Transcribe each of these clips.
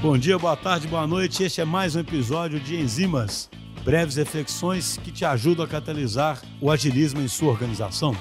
Bom dia, boa tarde, boa noite. Este é mais um episódio de Enzimas, breves reflexões que te ajudam a catalisar o agilismo em sua organização.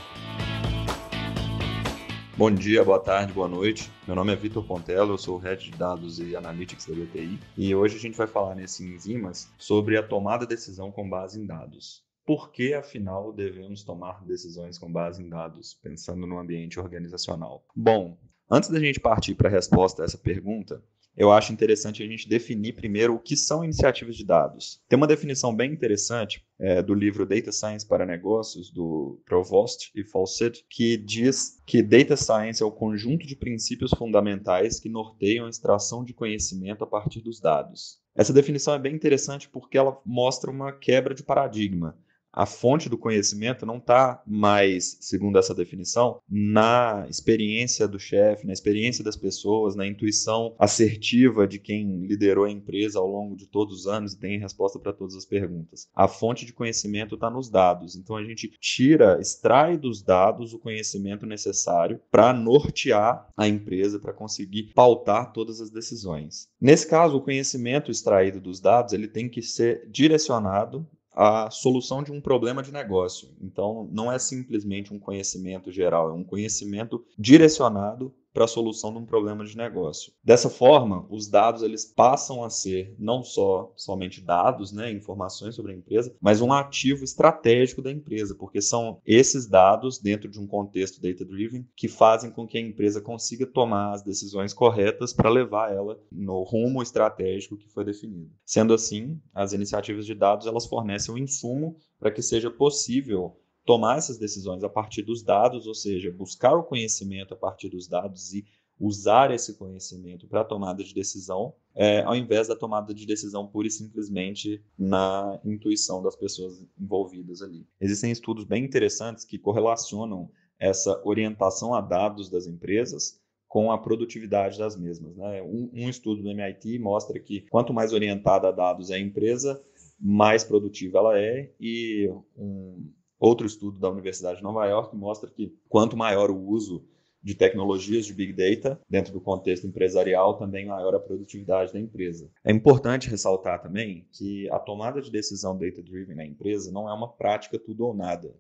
Bom dia, boa tarde, boa noite. Meu nome é Vitor Pontello, eu sou o Head de Dados e Analytics da BTI e hoje a gente vai falar nesse Enzimas sobre a tomada de decisão com base em dados. Por que, afinal, devemos tomar decisões com base em dados, pensando no ambiente organizacional? Bom, antes da gente partir para a resposta a essa pergunta, eu acho interessante a gente definir primeiro o que são iniciativas de dados. Tem uma definição bem interessante é, do livro Data Science para Negócios, do Provost e Fawcett, que diz que Data Science é o conjunto de princípios fundamentais que norteiam a extração de conhecimento a partir dos dados. Essa definição é bem interessante porque ela mostra uma quebra de paradigma a fonte do conhecimento não está mais, segundo essa definição, na experiência do chefe, na experiência das pessoas, na intuição assertiva de quem liderou a empresa ao longo de todos os anos e tem resposta para todas as perguntas. A fonte de conhecimento está nos dados. Então a gente tira, extrai dos dados o conhecimento necessário para nortear a empresa, para conseguir pautar todas as decisões. Nesse caso, o conhecimento extraído dos dados ele tem que ser direcionado a solução de um problema de negócio. Então, não é simplesmente um conhecimento geral, é um conhecimento direcionado para a solução de um problema de negócio. Dessa forma, os dados eles passam a ser não só somente dados, né, informações sobre a empresa, mas um ativo estratégico da empresa, porque são esses dados dentro de um contexto data driven que fazem com que a empresa consiga tomar as decisões corretas para levar ela no rumo estratégico que foi definido. Sendo assim, as iniciativas de dados elas fornecem um insumo para que seja possível tomar essas decisões a partir dos dados, ou seja, buscar o conhecimento a partir dos dados e usar esse conhecimento para a tomada de decisão, é, ao invés da tomada de decisão pura e simplesmente na intuição das pessoas envolvidas ali. Existem estudos bem interessantes que correlacionam essa orientação a dados das empresas com a produtividade das mesmas. Né? Um, um estudo do MIT mostra que quanto mais orientada a dados é a empresa, mais produtiva ela é, e um, Outro estudo da Universidade de Nova York mostra que quanto maior o uso de tecnologias de Big Data dentro do contexto empresarial, também maior a produtividade da empresa. É importante ressaltar também que a tomada de decisão data-driven na empresa não é uma prática tudo ou nada.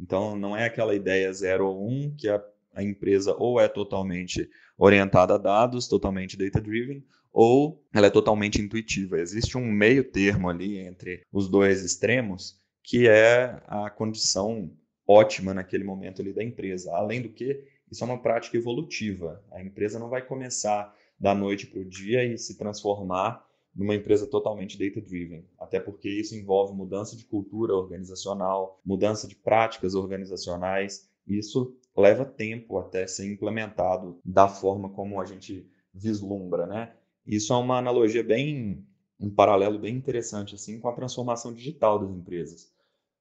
Então, não é aquela ideia 0 ou 1 um, que a, a empresa ou é totalmente orientada a dados, totalmente data-driven, ou ela é totalmente intuitiva. Existe um meio termo ali entre os dois extremos que é a condição ótima naquele momento ali da empresa. Além do que, isso é uma prática evolutiva. A empresa não vai começar da noite para o dia e se transformar numa empresa totalmente data-driven, até porque isso envolve mudança de cultura organizacional, mudança de práticas organizacionais, isso leva tempo até ser implementado da forma como a gente vislumbra, né? Isso é uma analogia bem um paralelo bem interessante assim com a transformação digital das empresas.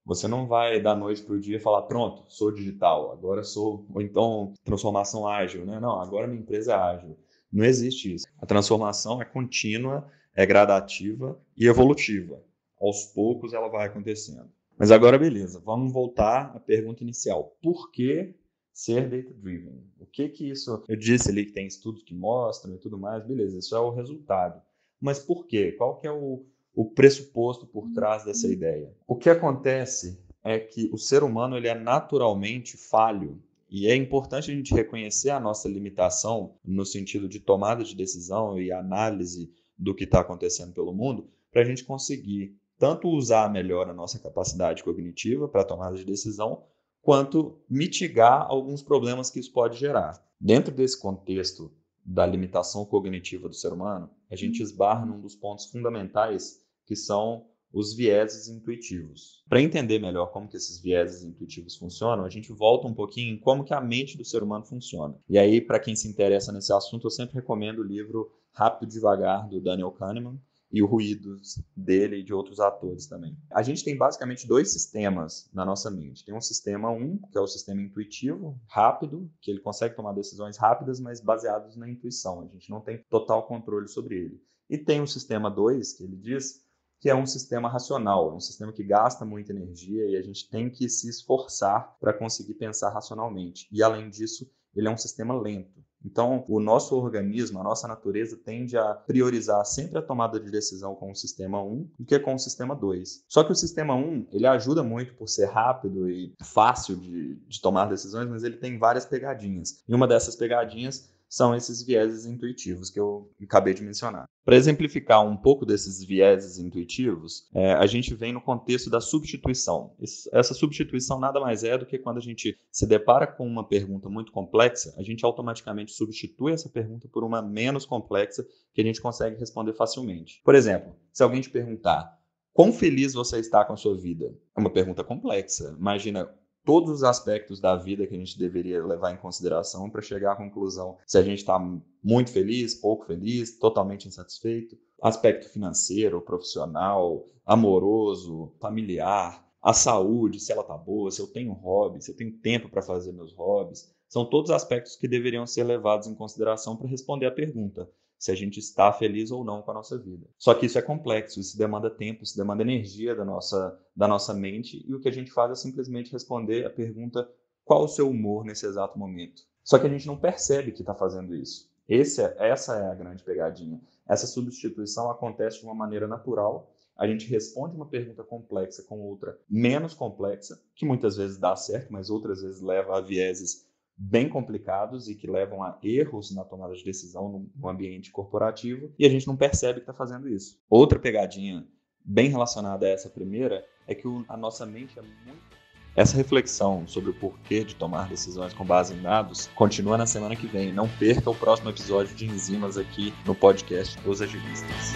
Você não vai da noite para o dia falar, pronto, sou digital, agora sou, ou então transformação ágil, né? Não, agora minha empresa é ágil. Não existe isso. A transformação é contínua, é gradativa e evolutiva. Aos poucos ela vai acontecendo. Mas agora, beleza, vamos voltar à pergunta inicial. Por que ser data-driven? O que que isso... Eu disse ali que tem estudos que mostram e tudo mais, beleza, isso é o resultado. Mas por quê? Qual que é o, o pressuposto por trás dessa uhum. ideia. O que acontece é que o ser humano ele é naturalmente falho e é importante a gente reconhecer a nossa limitação no sentido de tomada de decisão e análise do que está acontecendo pelo mundo para a gente conseguir tanto usar melhor a nossa capacidade cognitiva para tomada de decisão, quanto mitigar alguns problemas que isso pode gerar. Dentro desse contexto da limitação cognitiva do ser humano, a gente uhum. esbarra num dos pontos fundamentais que são os vieses intuitivos. Para entender melhor como que esses vieses intuitivos funcionam, a gente volta um pouquinho em como que a mente do ser humano funciona. E aí, para quem se interessa nesse assunto, eu sempre recomendo o livro Rápido e Devagar, do Daniel Kahneman, e o Ruídos dele e de outros atores também. A gente tem basicamente dois sistemas na nossa mente. Tem um sistema 1, um, que é o sistema intuitivo, rápido, que ele consegue tomar decisões rápidas, mas baseados na intuição. A gente não tem total controle sobre ele. E tem o sistema 2, que ele diz que é um sistema racional, um sistema que gasta muita energia e a gente tem que se esforçar para conseguir pensar racionalmente. E além disso, ele é um sistema lento. Então, o nosso organismo, a nossa natureza tende a priorizar sempre a tomada de decisão com o sistema 1 do que com o sistema 2. Só que o sistema 1, ele ajuda muito por ser rápido e fácil de, de tomar decisões, mas ele tem várias pegadinhas. E uma dessas pegadinhas são esses vieses intuitivos que eu acabei de mencionar. Para exemplificar um pouco desses vieses intuitivos, é, a gente vem no contexto da substituição. Essa substituição nada mais é do que quando a gente se depara com uma pergunta muito complexa, a gente automaticamente substitui essa pergunta por uma menos complexa que a gente consegue responder facilmente. Por exemplo, se alguém te perguntar Quão feliz você está com a sua vida? É uma pergunta complexa. Imagina todos os aspectos da vida que a gente deveria levar em consideração para chegar à conclusão se a gente está muito feliz, pouco feliz, totalmente insatisfeito. Aspecto financeiro, profissional, amoroso, familiar, a saúde, se ela está boa, se eu tenho hobby, se eu tenho tempo para fazer meus hobbies. São todos aspectos que deveriam ser levados em consideração para responder à pergunta se a gente está feliz ou não com a nossa vida. Só que isso é complexo, isso demanda tempo, isso demanda energia da nossa, da nossa mente, e o que a gente faz é simplesmente responder a pergunta: qual o seu humor nesse exato momento? Só que a gente não percebe que está fazendo isso. Esse é, essa é a grande pegadinha. Essa substituição acontece de uma maneira natural. A gente responde uma pergunta complexa com outra menos complexa, que muitas vezes dá certo, mas outras vezes leva a vieses bem complicados e que levam a erros na tomada de decisão no ambiente corporativo e a gente não percebe que está fazendo isso. Outra pegadinha bem relacionada a essa primeira é que a nossa mente é muito. Essa reflexão sobre o porquê de tomar decisões com base em dados continua na semana que vem. Não perca o próximo episódio de Enzimas aqui no podcast Os Agilistas.